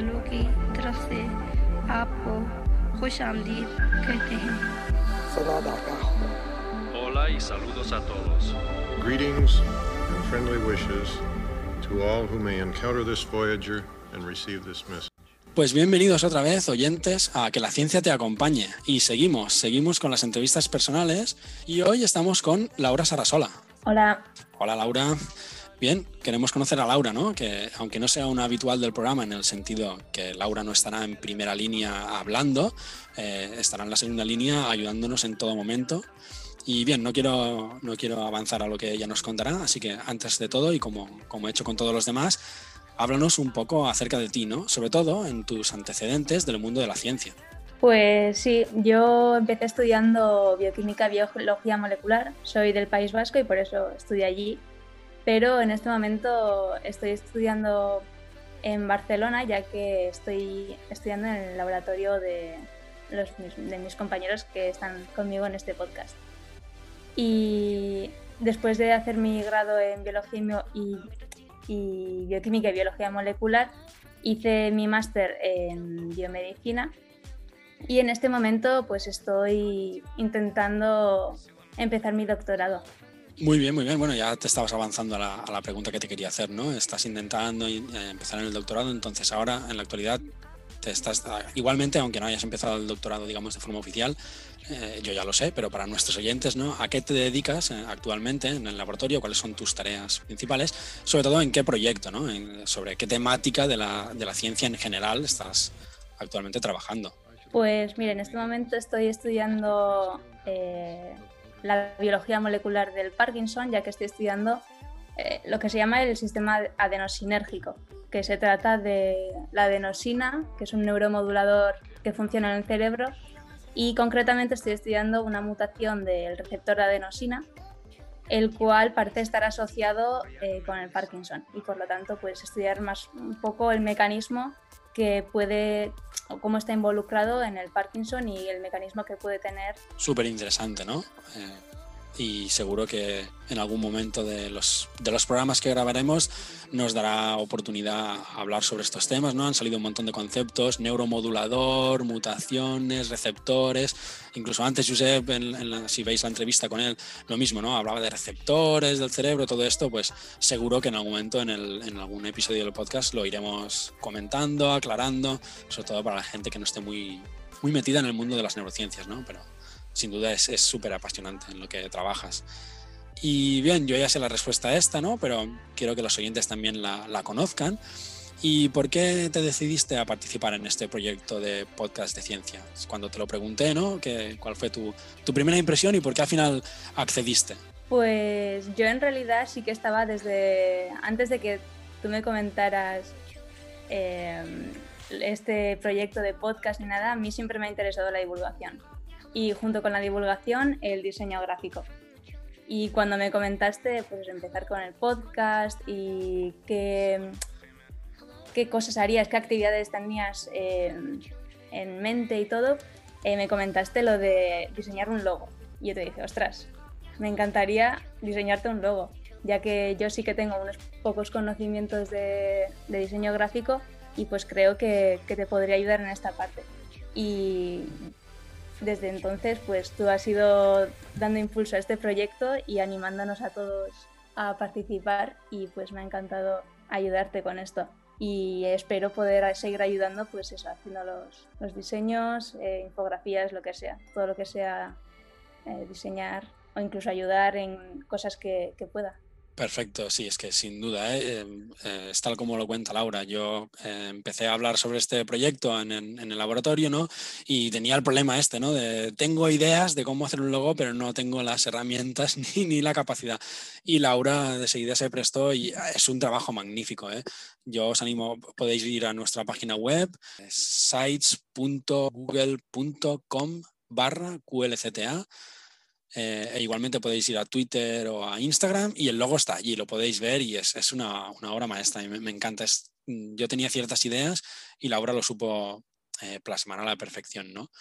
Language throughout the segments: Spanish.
वालों की तरफ से आपको खुश आमदीद कहते हैं Hola y saludos a todos. Greetings and friendly wishes to all who may encounter this Voyager and receive this message. Pues bienvenidos otra vez, oyentes, a Que la ciencia te acompañe. Y seguimos, seguimos con las entrevistas personales y hoy estamos con Laura Sarasola. Hola. Hola Laura. Bien, queremos conocer a Laura, ¿no? Que aunque no sea una habitual del programa en el sentido que Laura no estará en primera línea hablando, eh, estará en la segunda línea ayudándonos en todo momento. Y bien, no quiero, no quiero avanzar a lo que ella nos contará, así que antes de todo, y como, como he hecho con todos los demás, háblanos un poco acerca de ti, ¿no? Sobre todo en tus antecedentes del mundo de la ciencia. Pues sí, yo empecé estudiando bioquímica y biología molecular. Soy del País Vasco y por eso estudié allí. Pero en este momento estoy estudiando en Barcelona, ya que estoy estudiando en el laboratorio de, los, de mis compañeros que están conmigo en este podcast. Y después de hacer mi grado en biología y, bioquímica y biología molecular, hice mi máster en biomedicina y en este momento pues estoy intentando empezar mi doctorado. Muy bien, muy bien. Bueno, ya te estabas avanzando a la, pregunta que te quería hacer, ¿no? Estás intentando eh, empezar en el doctorado, entonces ahora en la actualidad te estás igualmente, aunque no hayas empezado el doctorado, digamos, de forma oficial, eh, yo ya lo sé, pero para nuestros oyentes, ¿no? ¿A qué te dedicas eh, actualmente en el laboratorio? ¿Cuáles son tus tareas principales? Sobre todo, ¿en qué proyecto, ¿no? En, sobre qué temática de la, de la ciencia en general estás actualmente trabajando. Pues mira, en este momento estoy estudiando eh, la biología molecular del Parkinson, ya que estoy estudiando eh, lo que se llama el sistema adenosinérgico, que se trata de la adenosina, que es un neuromodulador que funciona en el cerebro, y concretamente estoy estudiando una mutación del receptor de adenosina, el cual parece estar asociado eh, con el Parkinson. Y por lo tanto pues estudiar más un poco el mecanismo que puede cómo está involucrado en el Parkinson y el mecanismo que puede tener. Súper interesante, ¿no? Eh, y seguro que en algún momento de los, de los programas que grabaremos nos dará oportunidad a hablar sobre estos temas, ¿no? Han salido un montón de conceptos, neuromodulador, mutaciones, receptores, incluso antes Josep, en, la, si veis la entrevista con él, lo mismo, ¿no? Hablaba de receptores del cerebro, todo esto, pues seguro que en algún momento en, en algún episodio del podcast lo iremos comentando, aclarando, sobre todo para la gente que no esté muy, muy metida en el mundo de las neurociencias, ¿no? Pero sin duda es súper apasionante en lo que trabajas. Y bien, yo ya sé la respuesta a esta, ¿no? Pero quiero que los oyentes también la, conozcan. ¿Y por qué te decidiste a participar en este proyecto de podcast de ciencia? Cuando te lo pregunté, ¿no? ¿Qué, ¿Cuál fue tu, tu primera impresión y por qué al final accediste? Pues yo en realidad sí que estaba desde antes de que tú me comentaras eh, este proyecto de podcast ni nada, a mí siempre me ha interesado la divulgación y junto con la divulgación el diseño gráfico. Y cuando me comentaste, pues empezar con el podcast y qué, qué cosas harías, qué actividades tenías eh, en mente y todo, eh, me comentaste lo de diseñar un logo. Y yo te dije, ostras, me encantaría diseñarte un logo, ya que yo sí que tengo unos pocos conocimientos de, de diseño gráfico y pues creo que, que te podría ayudar en esta parte. Y desde entonces, pues tú has ido dando impulso a este proyecto y animándonos a todos a participar y pues me ha encantado ayudarte con esto. Y espero poder seguir ayudando, pues eso, haciendo los, los diseños, eh, infografías, lo que sea, todo lo que sea eh, diseñar o incluso ayudar en cosas que, que pueda. Perfecto, sí, es que sin duda, ¿eh? Eh, es tal como lo cuenta Laura. Yo eh, empecé a hablar sobre este proyecto en, el laboratorio, ¿no? Y tenía el problema este, ¿no? Tengo ideas de cómo hacer un logo, pero no tengo las herramientas ni, ni la capacidad. Y Laura de seguida se prestó y es un trabajo magnífico, ¿eh? Yo os animo, podéis ir a nuestra página web, sites.google.com barra QLCTA eh, e igualmente podéis ir a Twitter o a Instagram y el logo está allí, lo podéis ver y es, es una, una, obra maestra me, me encanta. Es, yo tenía ciertas ideas y Laura lo supo eh, plasmar a la perfección, ¿no?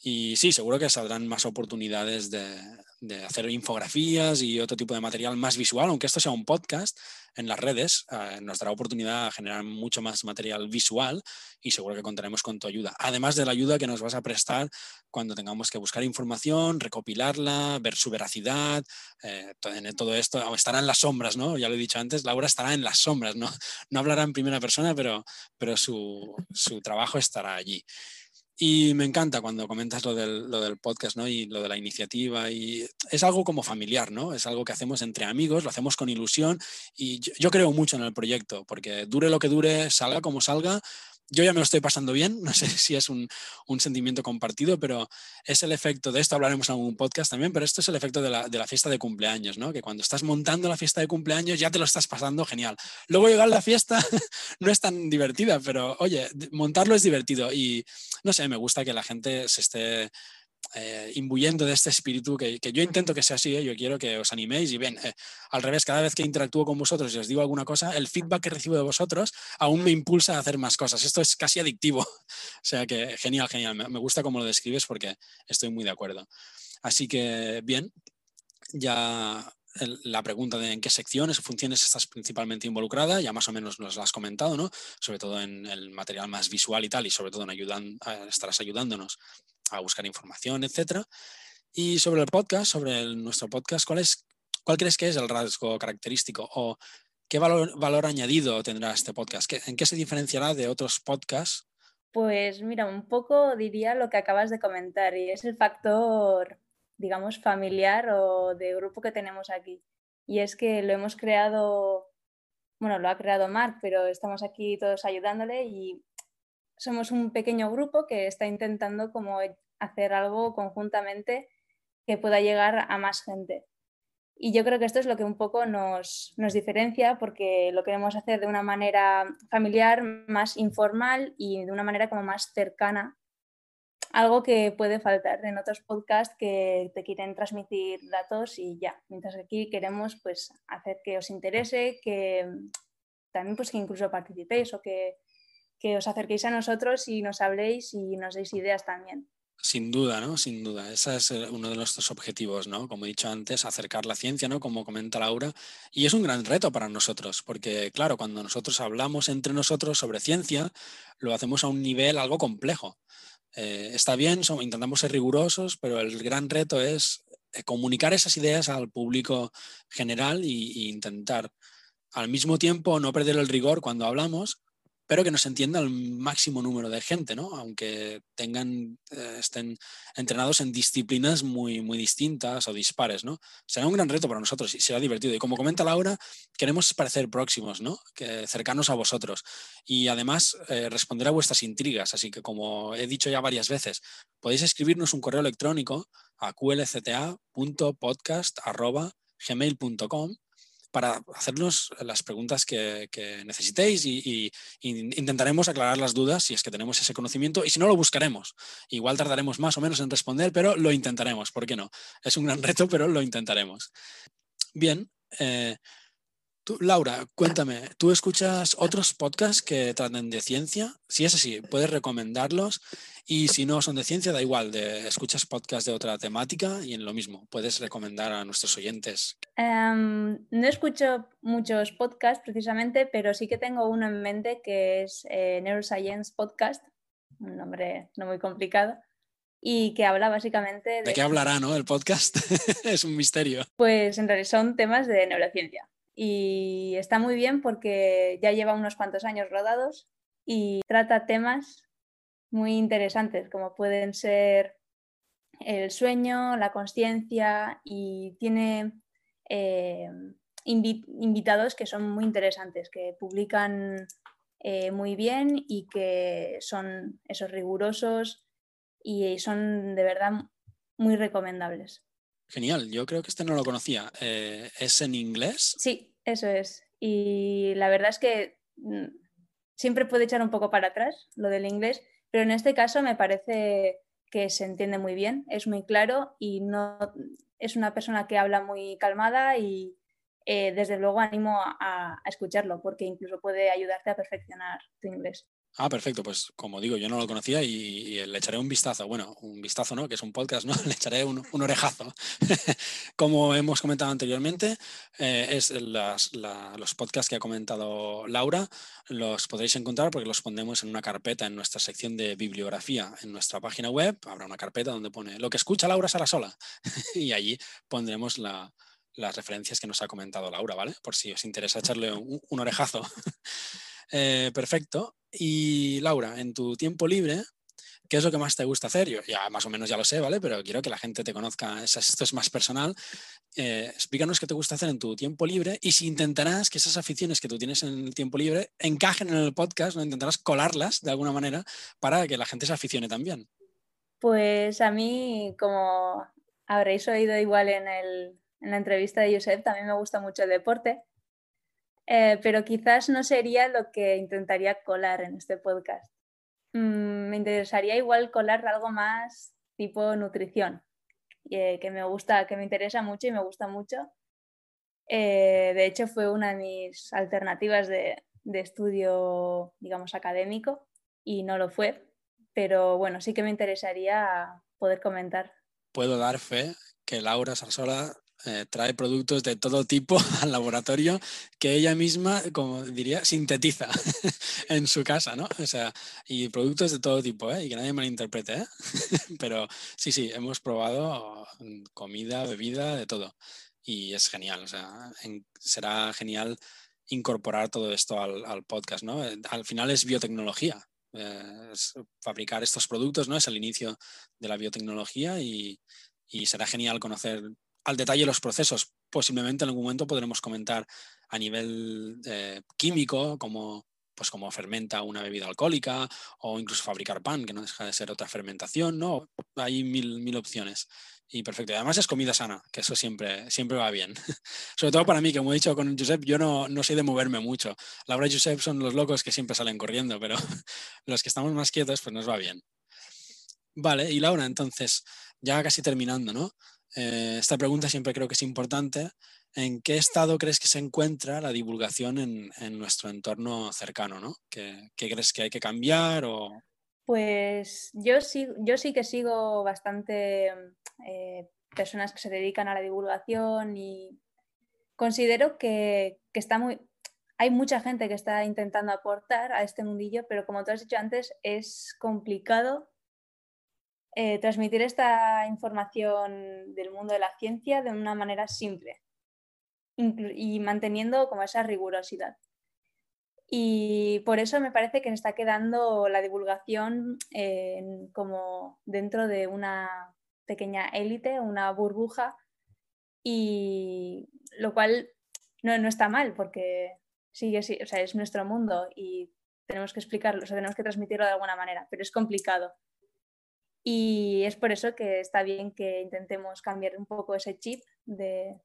Y sí, seguro que saldrán más oportunidades de, hacer infografías y otro tipo de material más visual, aunque esto sea un podcast en las redes, eh, nos dará oportunidad a generar mucho más material visual y seguro que contaremos con tu ayuda. Además de la ayuda que nos vas a prestar cuando tengamos que buscar información, recopilarla, ver su veracidad, eh, todo esto estará en las sombras, ¿no? Ya lo he dicho antes, Laura estará en las sombras, ¿no? No hablará en primera persona, pero, pero su, su trabajo estará allí. Y me encanta cuando comentas lo del, lo del, podcast, ¿no? Y lo de la iniciativa. Y es algo como familiar, ¿no? Es algo que hacemos entre amigos, lo hacemos con ilusión. Y yo, yo creo mucho en el proyecto, porque dure lo que dure, salga como salga, yo ya me lo estoy pasando bien, no sé si es un, sentimiento compartido, pero es el efecto, de esto hablaremos en algún podcast también, pero esto es el efecto de la, de la, fiesta de cumpleaños, ¿no? Que cuando estás montando la fiesta de cumpleaños ya te lo estás pasando genial. Luego llegar a la fiesta no es tan divertida, pero oye, montarlo es divertido y no sé, me gusta que la gente se esté eh, imbuyendo de este espíritu que, yo intento que sea así, ¿eh? yo quiero que os animéis y ven, eh, al revés, cada vez que interactúo con vosotros y os digo alguna cosa, el feedback que recibo de vosotros aún me impulsa a hacer más cosas. Esto es casi adictivo. o sea que genial, genial. Me, gusta cómo lo describes porque estoy muy de acuerdo. Así que bien, ya la pregunta de en qué secciones o funciones estás principalmente involucrada, ya más o menos nos la has comentado, ¿no? Sobre todo en el material más visual y tal, y sobre todo en ayudan, estarás ayudándonos a buscar información, etcétera. Y sobre el podcast, sobre nuestro podcast, ¿cuál, es, ¿cuál crees que es el rasgo característico o qué valor, valor añadido tendrá este podcast? ¿En qué se diferenciará de otros podcasts? Pues mira, un poco diría lo que acabas de comentar y es el factor, digamos, familiar o de grupo que tenemos aquí. Y es que lo hemos creado, bueno, lo ha creado Mark, pero estamos aquí todos ayudándole y somos un pequeño grupo que está intentando como hacer algo conjuntamente que pueda llegar a más gente. Y yo creo que esto es lo que un poco nos, nos, diferencia porque lo queremos hacer de una manera familiar, más informal y de una manera como más cercana. Algo que puede faltar en otros podcasts que te quieren transmitir datos y ya. Mientras aquí queremos pues hacer que os interese, que también pues que incluso participéis o que que os acerquéis a nosotros y nos habléis y nos deis ideas también. Sin duda, ¿no? Sin duda. Ese es eh, uno de nuestros objetivos, ¿no? Como he dicho antes, acercar la ciencia, ¿no? Como comenta Laura. Y es un gran reto para nosotros, porque, claro, cuando nosotros hablamos entre nosotros sobre ciencia, lo hacemos a un nivel algo complejo. Eh, está bien, intentamos ser rigurosos, pero el gran reto es eh, comunicar esas ideas al público general e intentar al mismo tiempo no perder el rigor cuando hablamos, pero que nos entienda el máximo número de gente, ¿no? aunque tengan, eh, estén entrenados en disciplinas muy, muy distintas o dispares. ¿no? Será un gran reto para nosotros y será divertido. Y como comenta Laura, queremos parecer próximos, ¿no? que, cercanos a vosotros y además eh, responder a vuestras intrigas. Así que como he dicho ya varias veces, podéis escribirnos un correo electrónico a qlcta.podcast.gmail.com para hacernos las preguntas que, necesitéis y, intentaremos aclarar las dudas si es que tenemos ese conocimiento y si no lo buscaremos. Igual tardaremos más o menos en responder, pero lo intentaremos, ¿por qué no? Es un gran reto, pero lo intentaremos. Bien, eh, Laura, cuéntame, ¿tú escuchas otros podcasts que traten de ciencia? Si es así, puedes recomendarlos y si no son de ciencia, da igual, de, escuchas podcasts de otra temática y en lo mismo, puedes recomendar a nuestros oyentes. Um, no escucho muchos podcasts precisamente, pero sí que tengo uno en mente que es eh, Neuroscience Podcast, un nombre no muy complicado, y que habla básicamente de... ¿De qué hablará, no? El podcast es un misterio. Pues en realidad son temas de neurociencia y está muy bien porque ya lleva unos cuantos años rodados y trata temas muy interesantes como pueden ser el sueño, la conciencia y tiene eh, invitados que son muy interesantes, que publican eh, muy bien y que son esos rigurosos y son de verdad muy recomendables. Genial, yo creo que este no lo conocía. Eh, ¿Es en inglés? Sí, eso es. Y la verdad es que mm, siempre puede echar un poco para atrás lo del inglés, pero en este caso me parece que se entiende muy bien, es muy claro y no es una persona que habla muy calmada y eh, desde luego animo a, a, escucharlo porque incluso puede ayudarte a perfeccionar tu inglés. Ah, perfecto. Pues como digo, yo no lo conocía y, le echaré un vistazo. Bueno, un vistazo, ¿no? Que es un podcast, ¿no? Le echaré un, orejazo. como hemos comentado anteriormente, eh, es los podcasts que ha comentado Laura. Los podréis encontrar porque los pondremos en una carpeta en nuestra sección de bibliografía en nuestra página web. Habrá una carpeta donde pone lo que escucha Laura Sarasola. y allí pondremos las referencias que nos ha comentado Laura, ¿vale? Por si os interesa echarle un, orejazo. Eh, perfecto. Y Laura, en tu tiempo libre, ¿qué es lo que más te gusta hacer? Yo ya más o menos ya lo sé, ¿vale? Pero quiero que la gente te conozca, esto es más personal. Eh, explícanos qué te gusta hacer en tu tiempo libre y si intentarás que esas aficiones que tú tienes en el tiempo libre encajen en el podcast, ¿no? intentarás colarlas de alguna manera para que la gente se aficione también. Pues a mí, como habréis oído igual en, en la entrevista de Josep, también me gusta mucho el deporte. Eh, pero quizás no sería lo que intentaría colar en este podcast. Mm, me interesaría igual colar algo más tipo nutrición, eh, que me gusta, que me interesa mucho y me gusta mucho. Eh, de hecho, fue una de mis alternativas de, de estudio, digamos, académico y no lo fue, pero bueno, sí que me interesaría poder comentar. Puedo dar fe que Laura Sarsola eh, trae productos de todo tipo al laboratorio que ella misma, como diría, sintetiza en su casa, ¿no? O sea, y productos de todo tipo, ¿eh? Y que nadie malinterprete, ¿eh? Pero sí, sí, hemos probado comida, bebida, de todo. Y es genial, o sea, será genial incorporar todo esto al, podcast, ¿no? Eh, al final es biotecnología, es fabricar estos productos, ¿no? Es el inicio de la biotecnología y será genial conocer al detalle los procesos. Posiblemente en algún momento podremos comentar a nivel eh, químico, como, pues como fermenta una bebida alcohólica o incluso fabricar pan, que no deja de ser otra fermentación, ¿no? Hay mil, mil opciones. Y perfecto. además es comida sana, que eso siempre, siempre va bien. Sobre todo para mí, que como he dicho con Josep, yo no, no soy de moverme mucho. Laura y Josep son los locos que siempre salen corriendo, pero los que estamos más quietos, pues nos va bien. Vale, y Laura, entonces, ya casi terminando, ¿no? Eh, esta pregunta siempre creo que es importante. ¿En qué estado crees que se encuentra la divulgación en, nuestro entorno cercano? ¿no? ¿Qué, crees que hay que cambiar? O... Pues yo sí, yo sí que sigo bastante eh, personas que se dedican a la divulgación y considero que, que está muy, hay mucha gente que está intentando aportar a este mundillo, pero como tú has dicho antes, es complicado eh, transmitir esta información del mundo de la ciencia de una manera simple y manteniendo como esa rigurosidad. Y por eso me parece que se está quedando la divulgación como dentro de una pequeña élite, una burbuja, y lo cual no, no está mal porque sigue, o sea, es nuestro mundo y tenemos que explicarlo, o tenemos que transmitirlo de alguna manera, pero es complicado. Y es por eso que está bien que intentemos cambiar un poco ese chip de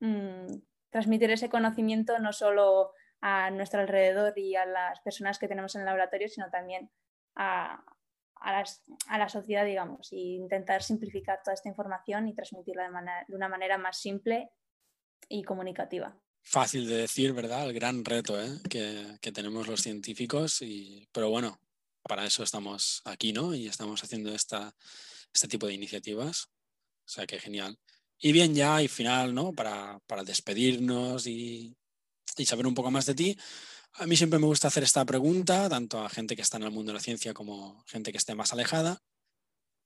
mm, transmitir ese conocimiento no solo a nuestro alrededor y a las personas que tenemos en el laboratorio, sino también a, la sociedad, digamos, e intentar simplificar toda esta información y transmitirla de, una manera más simple y comunicativa. Fácil de decir, ¿verdad? El gran reto ¿eh? que, que, tenemos los científicos, y, pero bueno, para eso estamos aquí, ¿no? Y estamos haciendo esta, este tipo de iniciativas. O sea, que genial. Y bien, ya y final, ¿no? Para, despedirnos y, saber un poco más de ti. A mí siempre me gusta hacer esta pregunta, tanto a gente que está en el mundo de la ciencia como gente que esté más alejada.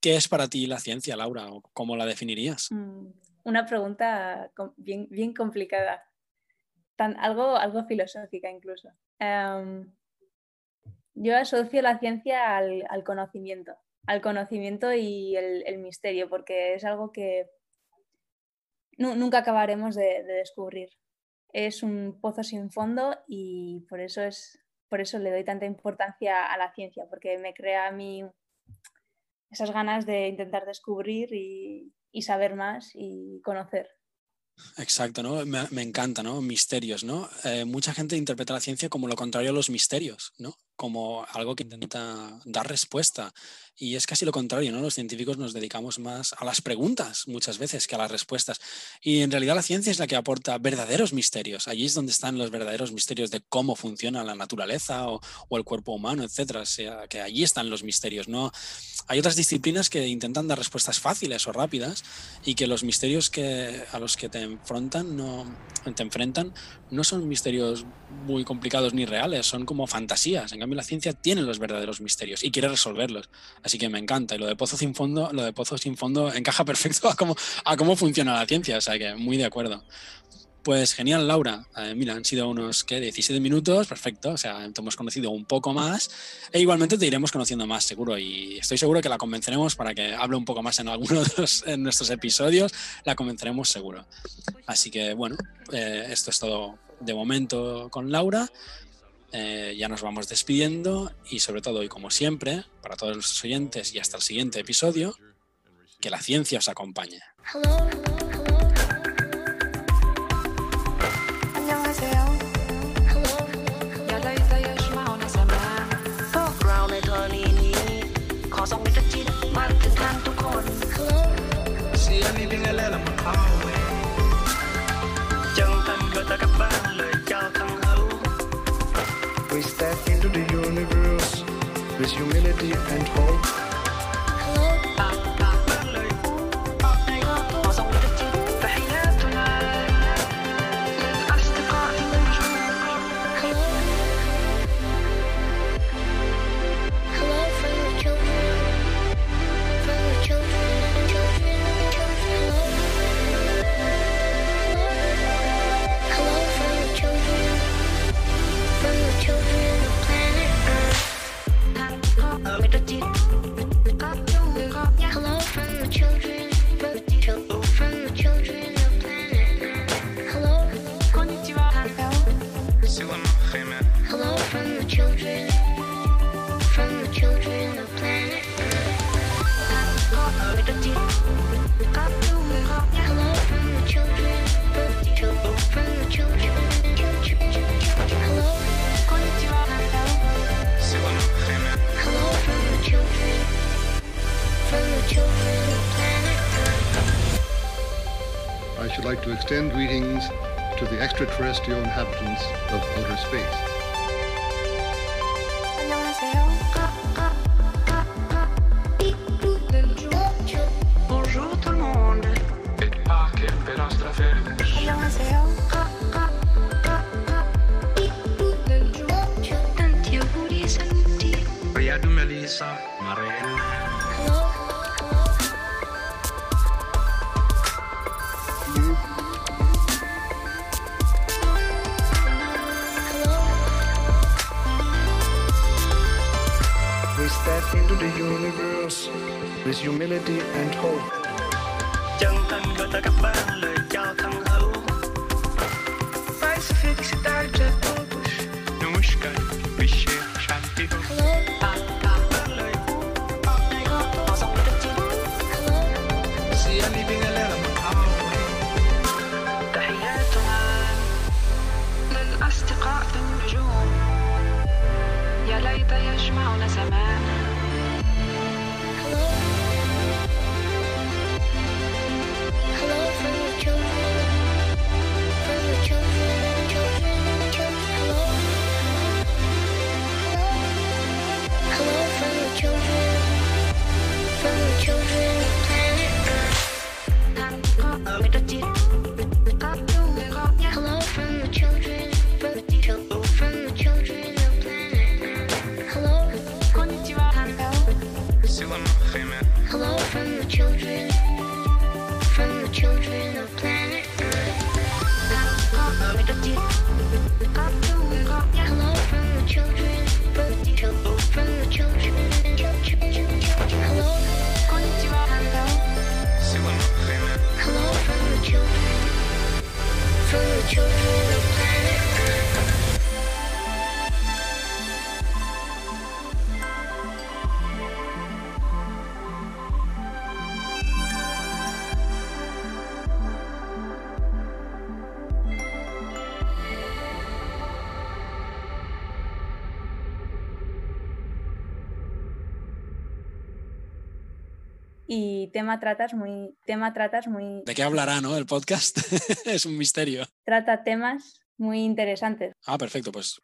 ¿Qué es para ti la ciencia, Laura? ¿O cómo la definirías? Mm, una pregunta bien, bien complicada. Tan, algo, algo filosófica incluso. Em, yo asocio la ciencia al, conocimiento, al conocimiento y el, misterio, porque es algo que nunca acabaremos de, descubrir. Es un pozo sin fondo y por eso, es, por eso le doy tanta importancia a la ciencia, porque me crea a mí esas ganas de intentar descubrir y, saber más y conocer. Exacto, ¿no? Me, encanta, ¿no? Misterios, ¿no? Eh, mucha gente interpreta la ciencia como lo contrario a los misterios, ¿no? Como algo que intenta dar respuesta. Y es casi lo contrario, ¿no? Los científicos nos dedicamos más a las preguntas muchas veces que a las respuestas. Y en realidad la ciencia es la que aporta verdaderos misterios. Allí es donde están los verdaderos misterios de cómo funciona la naturaleza o, el cuerpo humano, etcétera. O sea, que allí están los misterios, ¿no? Hay otras disciplinas que intentan dar respuestas fáciles o rápidas y que los misterios que, a los que te enfrentan no, te enfrentan no son misterios muy complicados ni reales, son como fantasías. En cambio, la ciencia tiene los verdaderos misterios y quiere resolverlos. Así que me encanta. Y lo de Pozo sin fondo, lo de Pozo sin fondo encaja perfecto a cómo, a cómo funciona la ciencia. O sea que muy de acuerdo. Pues genial, Laura. Eh, mira, han sido unos ¿qué? 17 minutos, perfecto. O sea, te hemos conocido un poco más. E igualmente te iremos conociendo más, seguro. Y estoy seguro que la convenceremos para que hable un poco más en algunos de nuestros episodios. La convenceremos seguro. Así que, bueno, eh, esto es todo de momento con Laura. Eh, ya nos vamos despidiendo y sobre todo y como siempre, para todos los oyentes y hasta el siguiente episodio, que la ciencia os acompañe. Humility and hope. Hello from the children, from the children of planet Hello from the children, from the children, Hello. Hello from the children, from the children of planet I should like to extend greetings to the extraterrestrial inhabitants of outer space. Humility and hope. Y tema tratas muy, tema tratas muy, ¿De qué hablará, no? El podcast es un misterio. trata temas muy interesantes. Ah, perfecto, pues